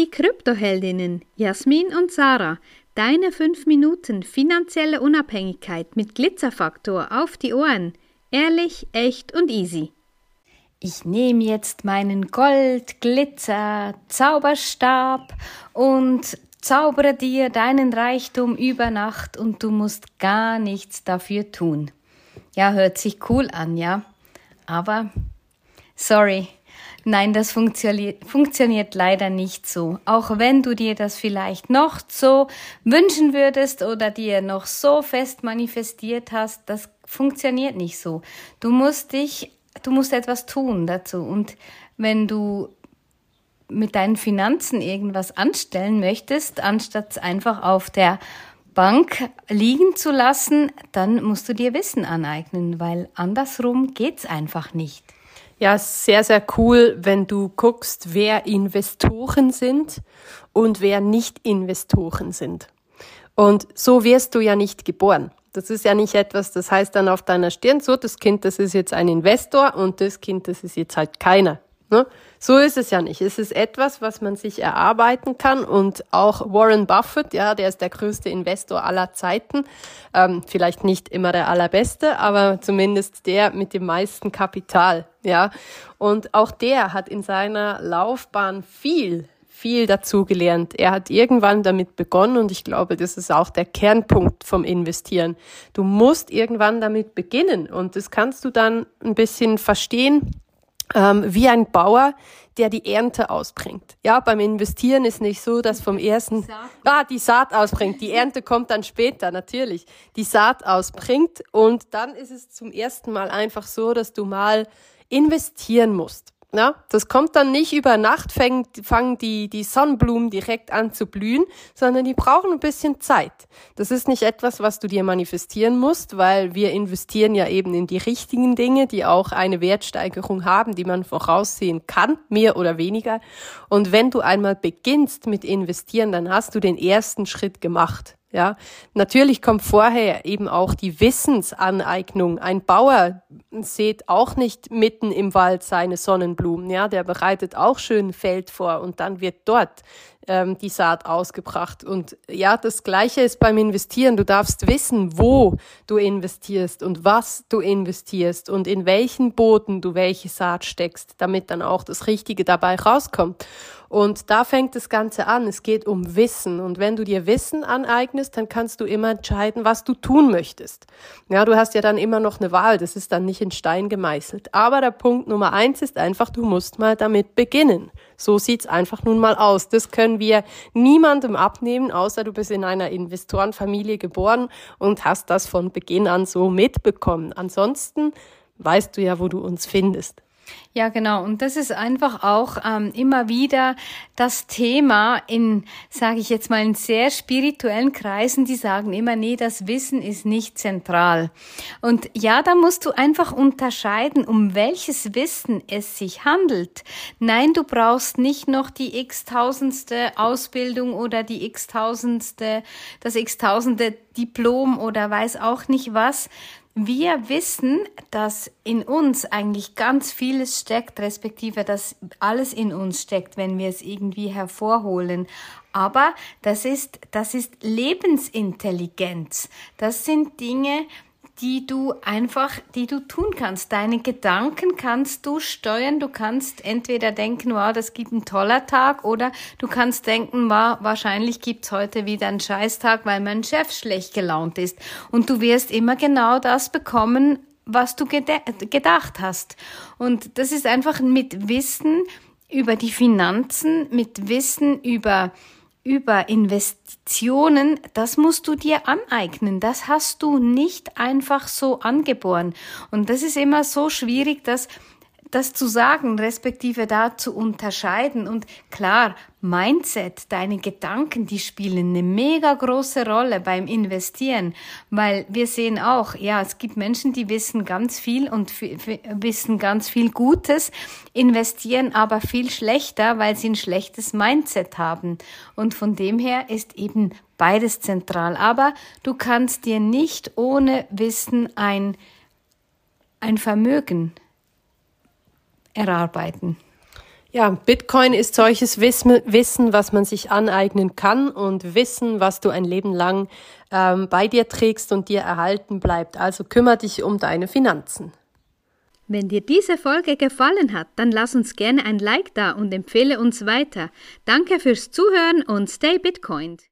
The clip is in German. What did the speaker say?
Die Kryptoheldinnen Jasmin und Sarah, deine 5 Minuten finanzielle Unabhängigkeit mit Glitzerfaktor auf die Ohren. Ehrlich, echt und easy. Ich nehme jetzt meinen Gold, Glitzer, Zauberstab und zaubere dir deinen Reichtum über Nacht und du musst gar nichts dafür tun. Ja, hört sich cool an, ja. Aber, sorry, nein, das funktioniert, funktioniert leider nicht so. Auch wenn du dir das vielleicht noch so wünschen würdest oder dir noch so fest manifestiert hast, das funktioniert nicht so. Du musst dich, du musst etwas tun dazu. Und wenn du mit deinen Finanzen irgendwas anstellen möchtest, anstatt einfach auf der Bank liegen zu lassen, dann musst du dir Wissen aneignen, weil andersrum geht's einfach nicht. Ja, sehr, sehr cool, wenn du guckst, wer Investoren sind und wer nicht Investoren sind. Und so wirst du ja nicht geboren. Das ist ja nicht etwas, das heißt dann auf deiner Stirn, so, das Kind, das ist jetzt ein Investor und das Kind, das ist jetzt halt keiner. Ne? So ist es ja nicht. Es ist etwas, was man sich erarbeiten kann und auch Warren Buffett, ja, der ist der größte Investor aller Zeiten, ähm, vielleicht nicht immer der allerbeste, aber zumindest der mit dem meisten Kapital, ja. Und auch der hat in seiner Laufbahn viel viel dazu gelernt. Er hat irgendwann damit begonnen und ich glaube, das ist auch der Kernpunkt vom Investieren. Du musst irgendwann damit beginnen und das kannst du dann ein bisschen verstehen ähm, wie ein Bauer, der die Ernte ausbringt. Ja, beim Investieren ist nicht so, dass vom ersten, ah, die Saat ausbringt. Die Ernte kommt dann später, natürlich. Die Saat ausbringt und dann ist es zum ersten Mal einfach so, dass du mal investieren musst. Ja, das kommt dann nicht über Nacht, fangen, fangen die, die Sonnenblumen direkt an zu blühen, sondern die brauchen ein bisschen Zeit. Das ist nicht etwas, was du dir manifestieren musst, weil wir investieren ja eben in die richtigen Dinge, die auch eine Wertsteigerung haben, die man voraussehen kann, mehr oder weniger. Und wenn du einmal beginnst mit investieren, dann hast du den ersten Schritt gemacht. Ja, natürlich kommt vorher eben auch die Wissensaneignung. Ein Bauer sieht auch nicht mitten im Wald seine Sonnenblumen. Ja, der bereitet auch schön Feld vor und dann wird dort ähm, die Saat ausgebracht. Und ja, das Gleiche ist beim Investieren. Du darfst wissen, wo du investierst und was du investierst und in welchen Booten du welche Saat steckst, damit dann auch das Richtige dabei rauskommt. Und da fängt das Ganze an. Es geht um Wissen. Und wenn du dir Wissen aneignest, dann kannst du immer entscheiden, was du tun möchtest. Ja, du hast ja dann immer noch eine Wahl. Das ist dann nicht in Stein gemeißelt. Aber der Punkt Nummer eins ist einfach, du musst mal damit beginnen. So sieht's einfach nun mal aus. Das können wir niemandem abnehmen, außer du bist in einer Investorenfamilie geboren und hast das von Beginn an so mitbekommen. Ansonsten weißt du ja, wo du uns findest. Ja, genau. Und das ist einfach auch ähm, immer wieder das Thema in, sage ich jetzt mal, in sehr spirituellen Kreisen, die sagen immer, nee, das Wissen ist nicht zentral. Und ja, da musst du einfach unterscheiden, um welches Wissen es sich handelt. Nein, du brauchst nicht noch die x-tausendste Ausbildung oder die x-tausendste, das x-tausende Diplom oder weiß auch nicht was, wir wissen, dass in uns eigentlich ganz vieles steckt, respektive dass alles in uns steckt, wenn wir es irgendwie hervorholen. Aber das ist, das ist Lebensintelligenz. Das sind Dinge, die du einfach, die du tun kannst. Deine Gedanken kannst du steuern. Du kannst entweder denken, wow, das gibt ein toller Tag, oder du kannst denken, wow, wahrscheinlich gibt's heute wieder einen Scheißtag, weil mein Chef schlecht gelaunt ist. Und du wirst immer genau das bekommen, was du gedacht hast. Und das ist einfach mit Wissen über die Finanzen, mit Wissen über über Investitionen, das musst du dir aneignen. Das hast du nicht einfach so angeboren. Und das ist immer so schwierig, dass das zu sagen, respektive da zu unterscheiden. Und klar, Mindset, deine Gedanken, die spielen eine mega große Rolle beim Investieren, weil wir sehen auch, ja, es gibt Menschen, die wissen ganz viel und wissen ganz viel Gutes, investieren aber viel schlechter, weil sie ein schlechtes Mindset haben. Und von dem her ist eben beides zentral. Aber du kannst dir nicht ohne Wissen ein, ein Vermögen erarbeiten. Ja, Bitcoin ist solches Wissen, was man sich aneignen kann und Wissen, was du ein Leben lang ähm, bei dir trägst und dir erhalten bleibt. Also kümmere dich um deine Finanzen. Wenn dir diese Folge gefallen hat, dann lass uns gerne ein Like da und empfehle uns weiter. Danke fürs Zuhören und stay Bitcoined.